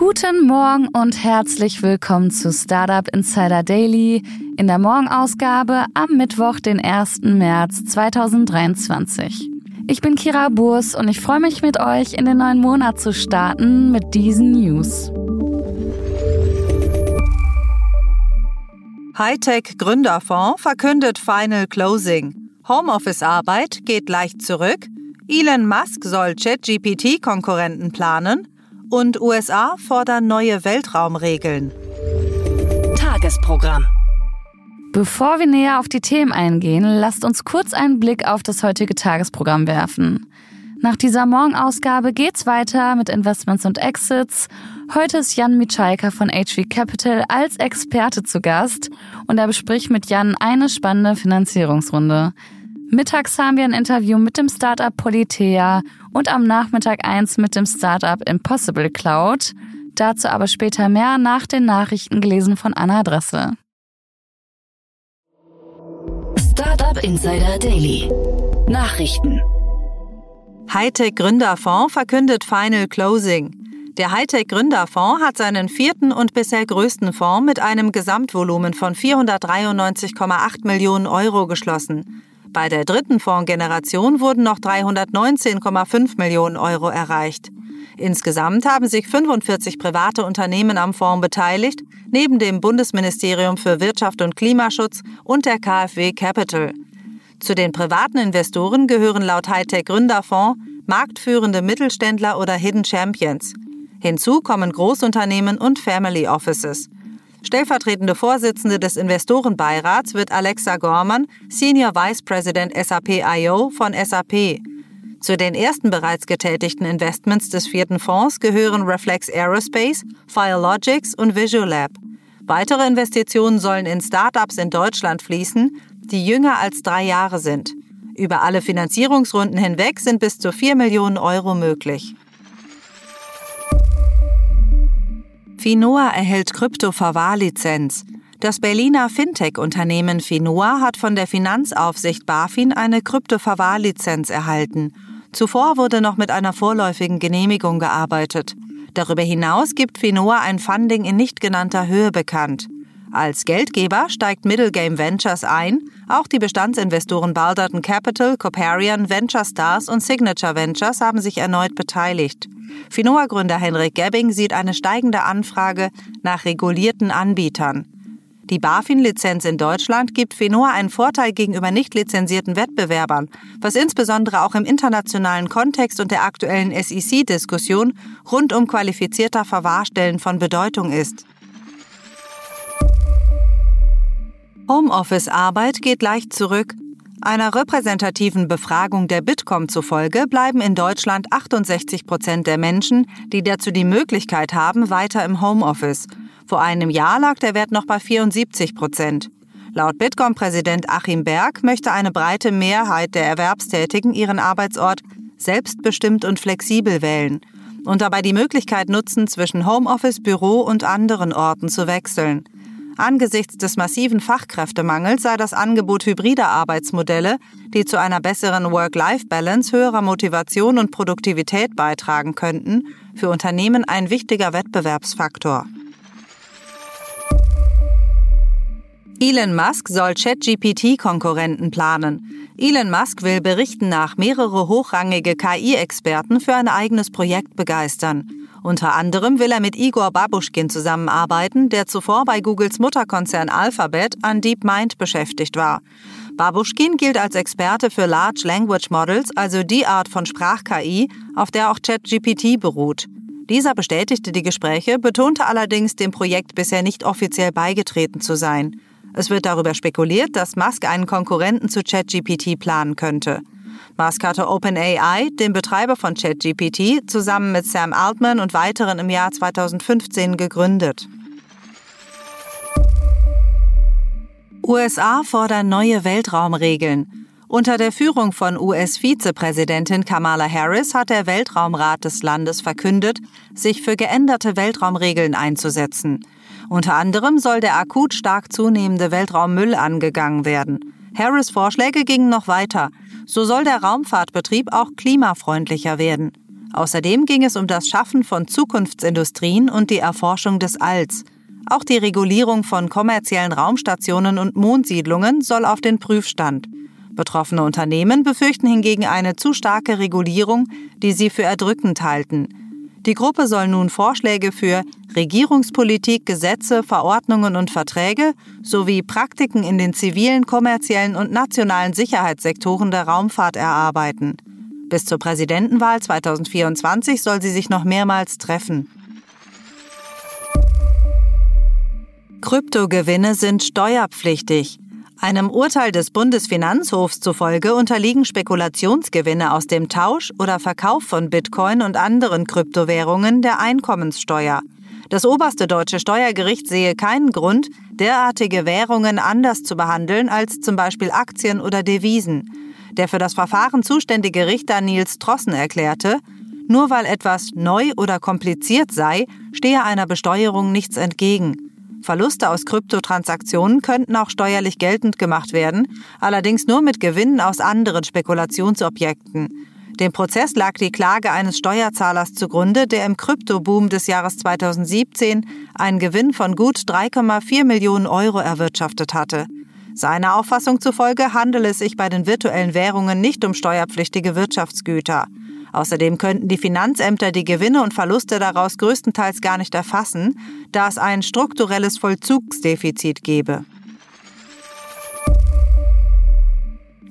Guten Morgen und herzlich willkommen zu Startup Insider Daily in der Morgenausgabe am Mittwoch, den 1. März 2023. Ich bin Kira Burs und ich freue mich mit euch in den neuen Monat zu starten mit diesen News. Hightech Gründerfonds verkündet Final Closing. Homeoffice-Arbeit geht leicht zurück. Elon Musk soll ChatGPT-Konkurrenten planen und USA fordern neue Weltraumregeln. Tagesprogramm. Bevor wir näher auf die Themen eingehen, lasst uns kurz einen Blick auf das heutige Tagesprogramm werfen. Nach dieser Morgenausgabe geht's weiter mit Investments und Exits. Heute ist Jan Mitschaika von HV Capital als Experte zu Gast und er bespricht mit Jan eine spannende Finanzierungsrunde. Mittags haben wir ein Interview mit dem Startup Politea und am Nachmittag eins mit dem Startup Impossible Cloud. Dazu aber später mehr nach den Nachrichten gelesen von Anna Dressel. Startup Insider Daily. Nachrichten. Hightech Gründerfonds verkündet Final Closing. Der Hightech Gründerfonds hat seinen vierten und bisher größten Fonds mit einem Gesamtvolumen von 493,8 Millionen Euro geschlossen. Bei der dritten Fondsgeneration wurden noch 319,5 Millionen Euro erreicht. Insgesamt haben sich 45 private Unternehmen am Fonds beteiligt, neben dem Bundesministerium für Wirtschaft und Klimaschutz und der KfW Capital. Zu den privaten Investoren gehören laut Hightech Gründerfonds marktführende Mittelständler oder Hidden Champions. Hinzu kommen Großunternehmen und Family Offices. Stellvertretende Vorsitzende des Investorenbeirats wird Alexa Gorman, Senior Vice President SAP IO von SAP. Zu den ersten bereits getätigten Investments des vierten Fonds gehören Reflex Aerospace, Firelogics und Visualab. Weitere Investitionen sollen in Startups in Deutschland fließen, die jünger als drei Jahre sind. Über alle Finanzierungsrunden hinweg sind bis zu 4 Millionen Euro möglich. Finoa erhält Krypto-Verwahrlizenz. Das Berliner Fintech-Unternehmen Finoa hat von der Finanzaufsicht BaFin eine Krypto-Verwahrlizenz erhalten. Zuvor wurde noch mit einer vorläufigen Genehmigung gearbeitet. Darüber hinaus gibt Finoa ein Funding in nicht genannter Höhe bekannt. Als Geldgeber steigt Middle Game Ventures ein. Auch die Bestandsinvestoren Balderton Capital, Coparian, Venture Stars und Signature Ventures haben sich erneut beteiligt. Finoa-Gründer Henrik Gebbing sieht eine steigende Anfrage nach regulierten Anbietern. Die BaFin-Lizenz in Deutschland gibt Finoa einen Vorteil gegenüber nicht lizenzierten Wettbewerbern, was insbesondere auch im internationalen Kontext und der aktuellen SEC-Diskussion rund um qualifizierter Verwahrstellen von Bedeutung ist. Homeoffice-Arbeit geht leicht zurück. Einer repräsentativen Befragung der Bitkom zufolge bleiben in Deutschland 68 Prozent der Menschen, die dazu die Möglichkeit haben, weiter im Homeoffice. Vor einem Jahr lag der Wert noch bei 74 Prozent. Laut Bitkom-Präsident Achim Berg möchte eine breite Mehrheit der Erwerbstätigen ihren Arbeitsort selbstbestimmt und flexibel wählen und dabei die Möglichkeit nutzen, zwischen Homeoffice, Büro und anderen Orten zu wechseln. Angesichts des massiven Fachkräftemangels sei das Angebot hybrider Arbeitsmodelle, die zu einer besseren Work-Life-Balance, höherer Motivation und Produktivität beitragen könnten, für Unternehmen ein wichtiger Wettbewerbsfaktor. Elon Musk soll ChatGPT-Konkurrenten planen. Elon Musk will Berichten nach mehrere hochrangige KI-Experten für ein eigenes Projekt begeistern. Unter anderem will er mit Igor Babuschkin zusammenarbeiten, der zuvor bei Googles Mutterkonzern Alphabet an DeepMind beschäftigt war. Babuschkin gilt als Experte für Large Language Models, also die Art von Sprach-KI, auf der auch ChatGPT beruht. Dieser bestätigte die Gespräche, betonte allerdings, dem Projekt bisher nicht offiziell beigetreten zu sein. Es wird darüber spekuliert, dass Musk einen Konkurrenten zu ChatGPT planen könnte. Musk hatte OpenAI, den Betreiber von ChatGPT, zusammen mit Sam Altman und weiteren im Jahr 2015 gegründet. USA fordern neue Weltraumregeln. Unter der Führung von US-Vizepräsidentin Kamala Harris hat der Weltraumrat des Landes verkündet, sich für geänderte Weltraumregeln einzusetzen. Unter anderem soll der akut stark zunehmende Weltraummüll angegangen werden. Harris Vorschläge gingen noch weiter. So soll der Raumfahrtbetrieb auch klimafreundlicher werden. Außerdem ging es um das Schaffen von Zukunftsindustrien und die Erforschung des Alls. Auch die Regulierung von kommerziellen Raumstationen und Mondsiedlungen soll auf den Prüfstand. Betroffene Unternehmen befürchten hingegen eine zu starke Regulierung, die sie für erdrückend halten. Die Gruppe soll nun Vorschläge für Regierungspolitik, Gesetze, Verordnungen und Verträge sowie Praktiken in den zivilen, kommerziellen und nationalen Sicherheitssektoren der Raumfahrt erarbeiten. Bis zur Präsidentenwahl 2024 soll sie sich noch mehrmals treffen. Kryptogewinne sind steuerpflichtig. Einem Urteil des Bundesfinanzhofs zufolge unterliegen Spekulationsgewinne aus dem Tausch oder Verkauf von Bitcoin und anderen Kryptowährungen der Einkommenssteuer. Das oberste deutsche Steuergericht sehe keinen Grund, derartige Währungen anders zu behandeln als zum Beispiel Aktien oder Devisen. Der für das Verfahren zuständige Richter Nils Trossen erklärte, nur weil etwas neu oder kompliziert sei, stehe einer Besteuerung nichts entgegen. Verluste aus Kryptotransaktionen könnten auch steuerlich geltend gemacht werden, allerdings nur mit Gewinnen aus anderen Spekulationsobjekten. Dem Prozess lag die Klage eines Steuerzahlers zugrunde, der im Kryptoboom des Jahres 2017 einen Gewinn von gut 3,4 Millionen Euro erwirtschaftet hatte. Seiner Auffassung zufolge handele es sich bei den virtuellen Währungen nicht um steuerpflichtige Wirtschaftsgüter. Außerdem könnten die Finanzämter die Gewinne und Verluste daraus größtenteils gar nicht erfassen, da es ein strukturelles Vollzugsdefizit gebe.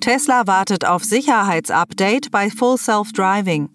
Tesla wartet auf Sicherheitsupdate bei Full Self Driving.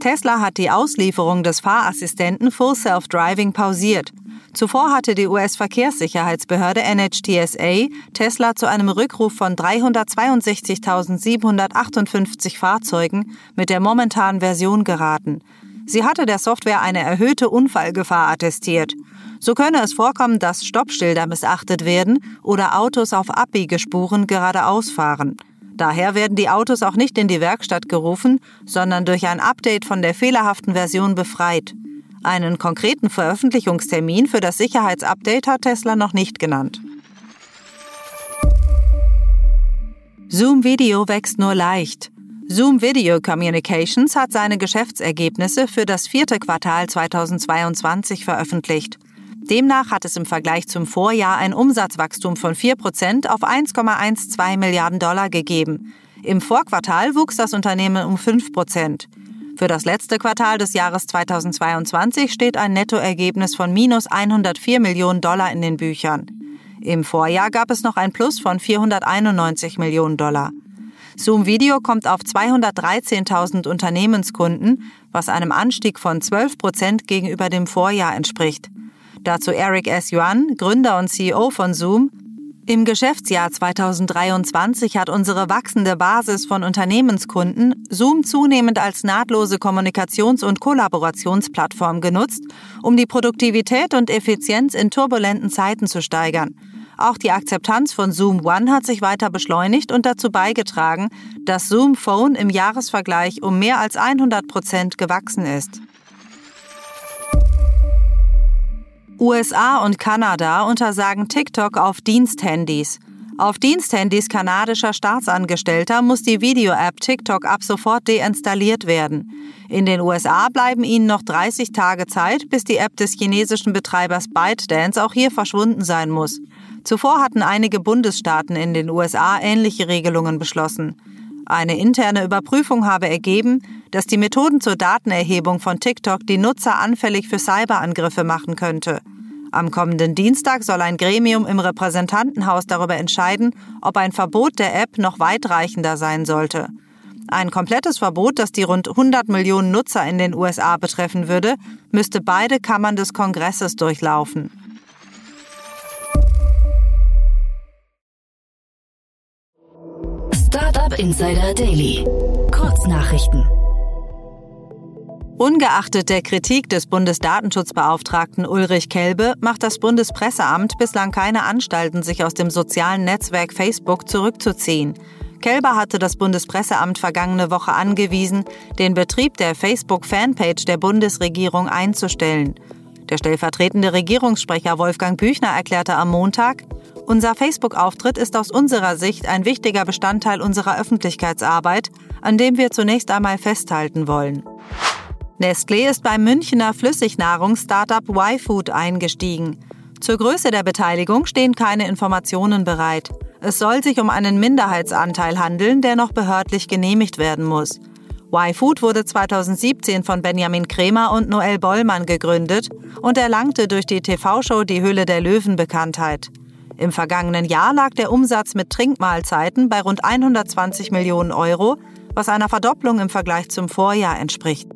Tesla hat die Auslieferung des Fahrassistenten Full Self Driving pausiert. Zuvor hatte die US-Verkehrssicherheitsbehörde NHTSA Tesla zu einem Rückruf von 362.758 Fahrzeugen mit der momentanen Version geraten. Sie hatte der Software eine erhöhte Unfallgefahr attestiert. So könne es vorkommen, dass Stoppschilder missachtet werden oder Autos auf Abbiegespuren geradeaus fahren. Daher werden die Autos auch nicht in die Werkstatt gerufen, sondern durch ein Update von der fehlerhaften Version befreit. Einen konkreten Veröffentlichungstermin für das Sicherheitsupdate hat Tesla noch nicht genannt. Zoom Video wächst nur leicht. Zoom Video Communications hat seine Geschäftsergebnisse für das vierte Quartal 2022 veröffentlicht. Demnach hat es im Vergleich zum Vorjahr ein Umsatzwachstum von 4% auf 1,12 Milliarden Dollar gegeben. Im Vorquartal wuchs das Unternehmen um 5%. Für das letzte Quartal des Jahres 2022 steht ein Nettoergebnis von minus 104 Millionen Dollar in den Büchern. Im Vorjahr gab es noch ein Plus von 491 Millionen Dollar. Zoom Video kommt auf 213.000 Unternehmenskunden, was einem Anstieg von 12 Prozent gegenüber dem Vorjahr entspricht. Dazu Eric S. Yuan, Gründer und CEO von Zoom, im Geschäftsjahr 2023 hat unsere wachsende Basis von Unternehmenskunden Zoom zunehmend als nahtlose Kommunikations- und Kollaborationsplattform genutzt, um die Produktivität und Effizienz in turbulenten Zeiten zu steigern. Auch die Akzeptanz von Zoom One hat sich weiter beschleunigt und dazu beigetragen, dass Zoom Phone im Jahresvergleich um mehr als 100 Prozent gewachsen ist. USA und Kanada untersagen TikTok auf Diensthandys. Auf Diensthandys kanadischer Staatsangestellter muss die Video-App TikTok ab sofort deinstalliert werden. In den USA bleiben ihnen noch 30 Tage Zeit, bis die App des chinesischen Betreibers ByteDance auch hier verschwunden sein muss. Zuvor hatten einige Bundesstaaten in den USA ähnliche Regelungen beschlossen. Eine interne Überprüfung habe ergeben, dass die Methoden zur Datenerhebung von TikTok die Nutzer anfällig für Cyberangriffe machen könnte. Am kommenden Dienstag soll ein Gremium im Repräsentantenhaus darüber entscheiden, ob ein Verbot der App noch weitreichender sein sollte. Ein komplettes Verbot, das die rund 100 Millionen Nutzer in den USA betreffen würde, müsste beide Kammern des Kongresses durchlaufen. Startup Insider Daily. Kurznachrichten. Ungeachtet der Kritik des Bundesdatenschutzbeauftragten Ulrich Kelbe macht das Bundespresseamt bislang keine Anstalten, sich aus dem sozialen Netzwerk Facebook zurückzuziehen. Kelber hatte das Bundespresseamt vergangene Woche angewiesen, den Betrieb der Facebook-Fanpage der Bundesregierung einzustellen. Der stellvertretende Regierungssprecher Wolfgang Büchner erklärte am Montag, unser Facebook-Auftritt ist aus unserer Sicht ein wichtiger Bestandteil unserer Öffentlichkeitsarbeit, an dem wir zunächst einmal festhalten wollen. Nestlé ist beim Münchner Flüssignahrungs-Startup Y-Food eingestiegen. Zur Größe der Beteiligung stehen keine Informationen bereit. Es soll sich um einen Minderheitsanteil handeln, der noch behördlich genehmigt werden muss. Y-Food wurde 2017 von Benjamin Kremer und Noel Bollmann gegründet und erlangte durch die TV-Show Die Hülle der Löwen Bekanntheit. Im vergangenen Jahr lag der Umsatz mit Trinkmahlzeiten bei rund 120 Millionen Euro, was einer Verdopplung im Vergleich zum Vorjahr entspricht.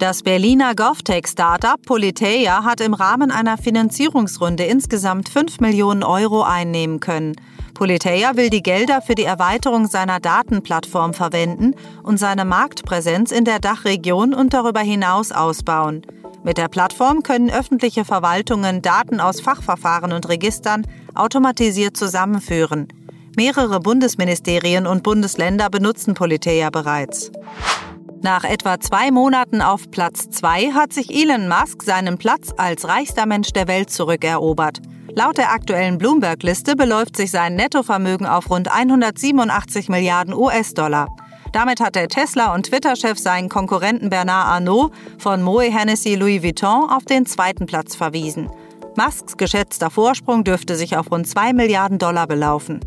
Das Berliner GovTech-Startup Politeia hat im Rahmen einer Finanzierungsrunde insgesamt 5 Millionen Euro einnehmen können. Politeia will die Gelder für die Erweiterung seiner Datenplattform verwenden und seine Marktpräsenz in der Dachregion und darüber hinaus ausbauen. Mit der Plattform können öffentliche Verwaltungen Daten aus Fachverfahren und Registern automatisiert zusammenführen. Mehrere Bundesministerien und Bundesländer benutzen Politeia bereits. Nach etwa zwei Monaten auf Platz zwei hat sich Elon Musk seinen Platz als reichster Mensch der Welt zurückerobert. Laut der aktuellen Bloomberg-Liste beläuft sich sein Nettovermögen auf rund 187 Milliarden US-Dollar. Damit hat der Tesla- und Twitter-Chef seinen Konkurrenten Bernard Arnault von Moe Hennessy Louis Vuitton auf den zweiten Platz verwiesen. Musks geschätzter Vorsprung dürfte sich auf rund 2 Milliarden Dollar belaufen.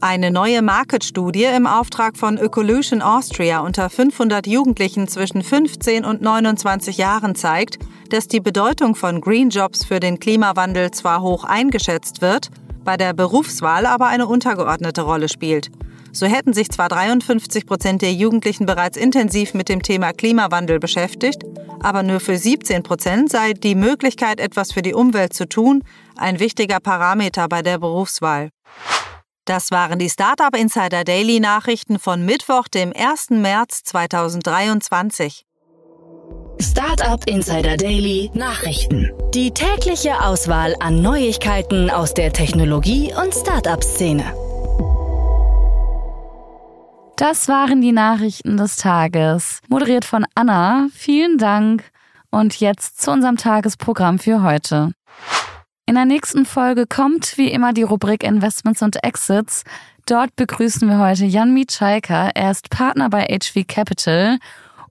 Eine neue Market-Studie im Auftrag von Ökolution Austria unter 500 Jugendlichen zwischen 15 und 29 Jahren zeigt, dass die Bedeutung von Green Jobs für den Klimawandel zwar hoch eingeschätzt wird, bei der Berufswahl aber eine untergeordnete Rolle spielt. So hätten sich zwar 53 Prozent der Jugendlichen bereits intensiv mit dem Thema Klimawandel beschäftigt, aber nur für 17 Prozent sei die Möglichkeit, etwas für die Umwelt zu tun, ein wichtiger Parameter bei der Berufswahl. Das waren die Startup Insider Daily Nachrichten von Mittwoch, dem 1. März 2023. Startup Insider Daily Nachrichten. Die tägliche Auswahl an Neuigkeiten aus der Technologie- und Startup-Szene. Das waren die Nachrichten des Tages. Moderiert von Anna. Vielen Dank. Und jetzt zu unserem Tagesprogramm für heute. In der nächsten Folge kommt wie immer die Rubrik Investments und Exits. Dort begrüßen wir heute Jan Mitschaika. Er ist Partner bei HV Capital.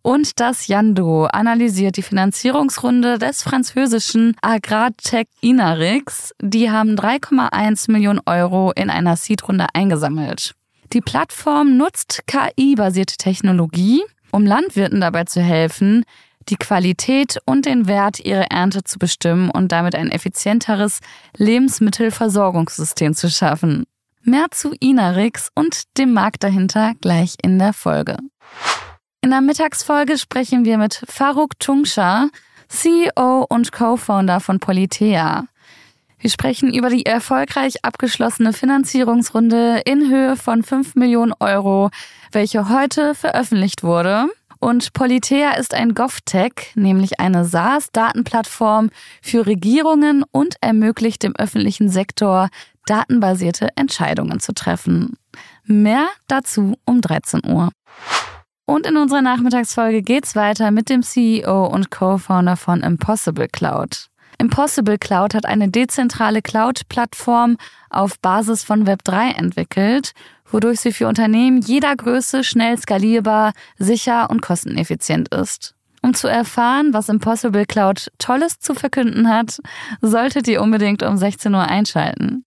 Und das Jando analysiert die Finanzierungsrunde des französischen Agrartech Inarix. Die haben 3,1 Millionen Euro in einer Seedrunde eingesammelt. Die Plattform nutzt KI-basierte Technologie, um Landwirten dabei zu helfen, die Qualität und den Wert ihrer Ernte zu bestimmen und damit ein effizienteres Lebensmittelversorgungssystem zu schaffen. Mehr zu Inarix und dem Markt dahinter gleich in der Folge. In der Mittagsfolge sprechen wir mit Faruk Tungsha, CEO und Co-Founder von Politea. Wir sprechen über die erfolgreich abgeschlossene Finanzierungsrunde in Höhe von 5 Millionen Euro, welche heute veröffentlicht wurde. Und Politea ist ein GovTech, nämlich eine SaaS-Datenplattform für Regierungen und ermöglicht dem öffentlichen Sektor, datenbasierte Entscheidungen zu treffen. Mehr dazu um 13 Uhr. Und in unserer Nachmittagsfolge geht's weiter mit dem CEO und Co-Founder von Impossible Cloud. Impossible Cloud hat eine dezentrale Cloud-Plattform auf Basis von Web3 entwickelt wodurch sie für Unternehmen jeder Größe schnell skalierbar, sicher und kosteneffizient ist. Um zu erfahren, was Impossible Cloud Tolles zu verkünden hat, solltet ihr unbedingt um 16 Uhr einschalten.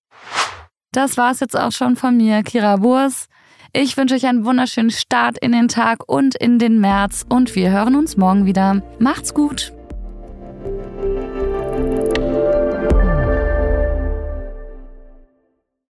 Das war's jetzt auch schon von mir, Kira Burs. Ich wünsche euch einen wunderschönen Start in den Tag und in den März und wir hören uns morgen wieder. Macht's gut!